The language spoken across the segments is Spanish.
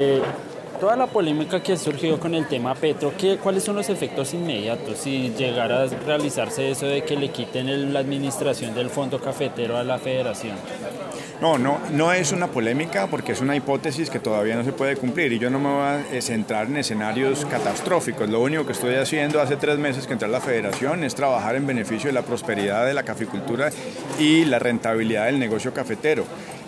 Eh, toda la polémica que ha surgido con el tema Petro, ¿qué, ¿cuáles son los efectos inmediatos si llegara a realizarse eso de que le quiten la administración del fondo cafetero a la federación? No, no, no es una polémica porque es una hipótesis que todavía no se puede cumplir y yo no me voy a centrar en escenarios catastróficos. Lo único que estoy haciendo hace tres meses que entré a la federación es trabajar en beneficio de la prosperidad de la caficultura y la rentabilidad del negocio cafetero.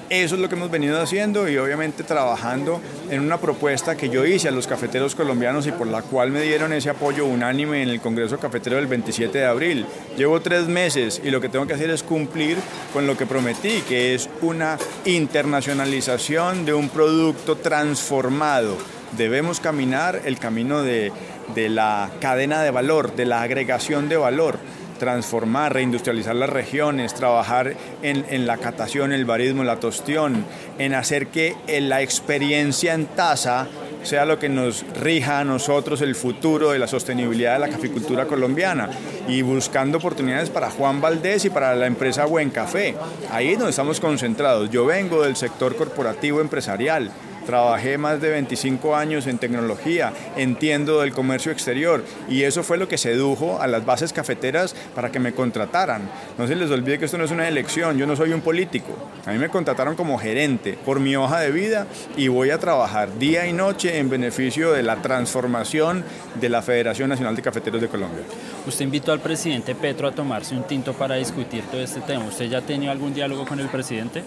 Eso es lo que hemos venido haciendo y obviamente trabajando en una propuesta que yo hice a los cafeteros colombianos y por la cual me dieron ese apoyo unánime en el Congreso Cafetero del 27 de abril. Llevo tres meses y lo que tengo que hacer es cumplir con lo que prometí, que es una internacionalización de un producto transformado. Debemos caminar el camino de, de la cadena de valor, de la agregación de valor transformar, reindustrializar las regiones, trabajar en, la catación, el barismo, la tostión, en hacer que la experiencia en tasa sea lo que nos rija a nosotros el futuro de la sostenibilidad de la caficultura colombiana y buscando oportunidades para Juan Valdés y para la empresa Buen Café. Ahí es donde estamos concentrados. Yo vengo del sector corporativo empresarial Trabajé más de 25 años en tecnología, entiendo del comercio exterior y eso fue lo que sedujo a las bases cafeteras para que me contrataran. No se les olvide que esto no es una elección, yo no soy un político. A mí me contrataron como gerente por mi hoja de vida y voy a trabajar día y noche en beneficio de la transformación de la Federación Nacional de Cafeteros de Colombia. Usted invitó al presidente Petro a tomarse un tinto para discutir todo este tema. ¿Usted ya ha tenido algún diálogo con el presidente?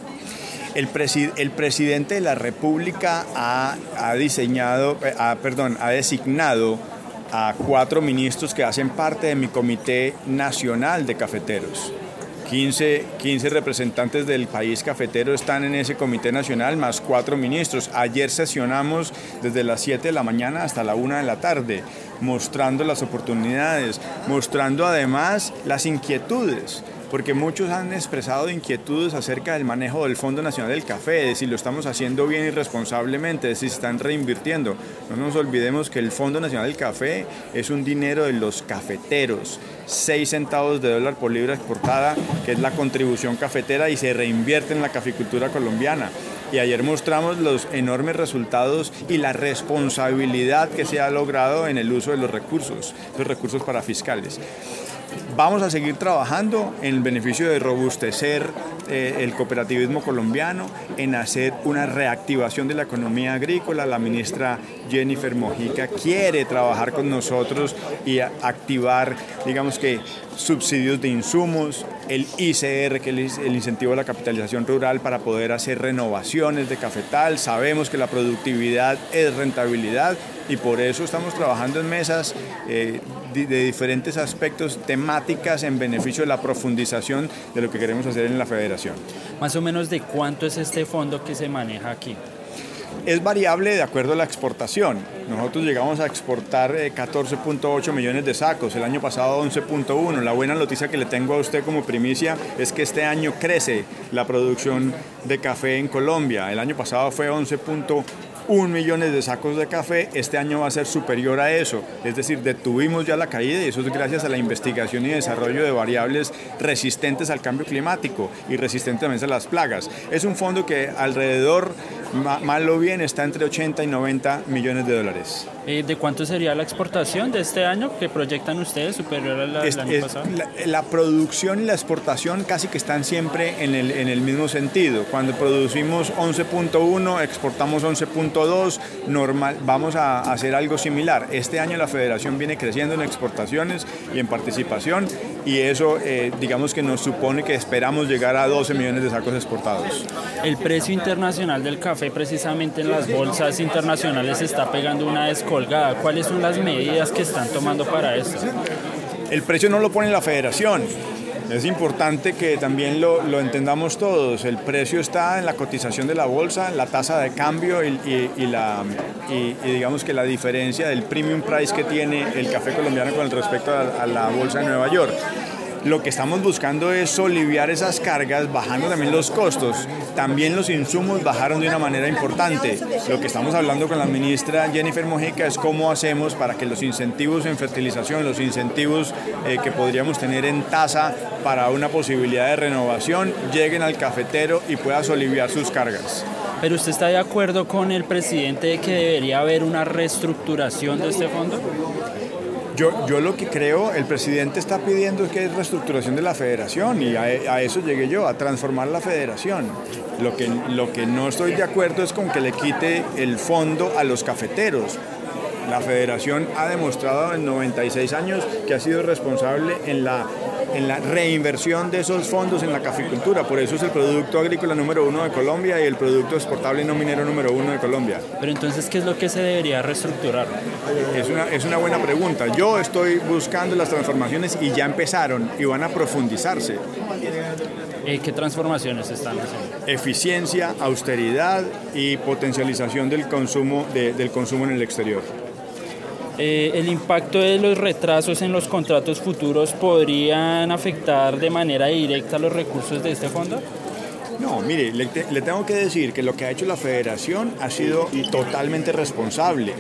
El, el presidente de la República ha, diseñado, eh, perdón, ha designado a cuatro ministros que hacen parte de mi Comité Nacional de Cafeteros. 15, 15, representantes del país cafetero están en ese comité nacional, más cuatro ministros. Ayer sesionamos desde las 7 de la mañana hasta la 1 de la tarde, mostrando las oportunidades, mostrando además las inquietudes porque muchos han expresado inquietudes acerca del manejo del Fondo Nacional del Café, de si lo estamos haciendo bien y responsablemente, de si están reinvirtiendo. No nos olvidemos que el Fondo Nacional del Café es un dinero de los cafeteros, 6 centavos de dólar por libra exportada, que es la contribución cafetera y se reinvierte en la caficultura colombiana. Y ayer mostramos los enormes resultados y la responsabilidad que se ha logrado en el uso de los recursos, los recursos para fiscales. Vamos a seguir trabajando en el beneficio de robustecer eh, el cooperativismo colombiano, en hacer una reactivación de la economía agrícola. La ministra Jennifer Mojica quiere trabajar con nosotros y activar, digamos que, subsidios de insumos, el ICR, que es el incentivo a la capitalización rural para poder hacer renovaciones de cafetal. Sabemos que la productividad es rentabilidad y por eso estamos trabajando en mesas eh, de diferentes aspectos en beneficio de la profundización de lo que queremos hacer en la federación. Más o menos de cuánto es este fondo que se maneja aquí. Es variable de acuerdo a la exportación. Nosotros llegamos a exportar 14.8 eh, millones de sacos, el año pasado 11.1. La buena noticia que le tengo a usted como primicia es que este año crece la producción de café en Colombia. El año pasado fue 11.1 un millón de sacos de café, este año va a ser superior a eso. Es decir, detuvimos ya la caída y eso es gracias a la investigación y desarrollo de variables resistentes al cambio climático y resistentes también a las plagas. Es un fondo que alrededor, mal o bien, está entre 80 y 90 millones de dólares. Eh, ¿De cuánto sería la exportación de este año que proyectan ustedes superior al año pasado? La, producción y la exportación casi que están siempre en el, en el mismo sentido. Cuando producimos 11.1, exportamos 11.2 2, normal, vamos a hacer algo similar. Este año la federación viene creciendo en exportaciones y en participación y eso eh, digamos que nos supone que esperamos llegar a 12 millones de sacos exportados. El precio internacional del café precisamente en las bolsas internacionales está pegando una descolgada. ¿Cuáles son las medidas que están tomando para eso? El precio no lo pone la federación, es importante que también lo, entendamos todos. El precio está en la cotización de la bolsa, la tasa de cambio y, la, y, digamos que la diferencia del premium price que tiene el café colombiano con respecto a la bolsa de Nueva York lo que estamos buscando es aliviar esas cargas, bajando también los costos. También los insumos bajaron de una manera importante. Lo que estamos hablando con la ministra Jennifer Mojica es cómo hacemos para que los incentivos en fertilización, los incentivos eh, que podríamos tener en tasa para una posibilidad de renovación, lleguen al cafetero y pueda aliviar sus cargas. ¿Pero usted está de acuerdo con el presidente de que debería haber una reestructuración de este fondo? Yo, yo lo que creo, el presidente está pidiendo es que es reestructuración de la federación y a, eso llegué yo, a transformar la federación. Lo que, lo que no estoy de acuerdo es con que le quite el fondo a los cafeteros. La federación ha demostrado en 96 años que ha sido responsable en la, en la reinversión de esos fondos en la caficultura. Por eso es el producto agrícola número uno de Colombia y el producto exportable no minero número uno de Colombia. Pero entonces, ¿qué es lo que se debería reestructurar? Es una, es una buena pregunta. Yo estoy buscando las transformaciones y ya empezaron y van a profundizarse. Eh, ¿Qué transformaciones están haciendo? Eficiencia, austeridad y potencialización del consumo, de, del consumo en el exterior. Eh, ¿El impacto de los retrasos en los contratos futuros podrían afectar de manera directa los recursos de este fondo? No, mire, le, le, tengo que decir que lo que ha hecho la federación ha sido totalmente responsable,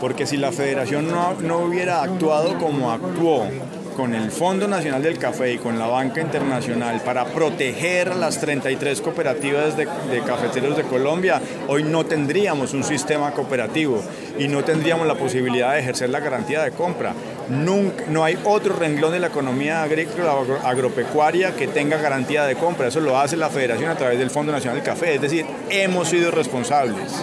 porque si la federación no, no hubiera actuado como actuó, con el Fondo Nacional del Café y con la Banca Internacional para proteger a las 33 cooperativas de, cafeteros de Colombia, hoy no tendríamos un sistema cooperativo y no tendríamos la posibilidad de ejercer la garantía de compra. No hay otro renglón de la economía agrícola agropecuaria que tenga garantía de compra. Eso lo hace la Federación a través del Fondo Nacional del Café. Es decir, hemos sido responsables.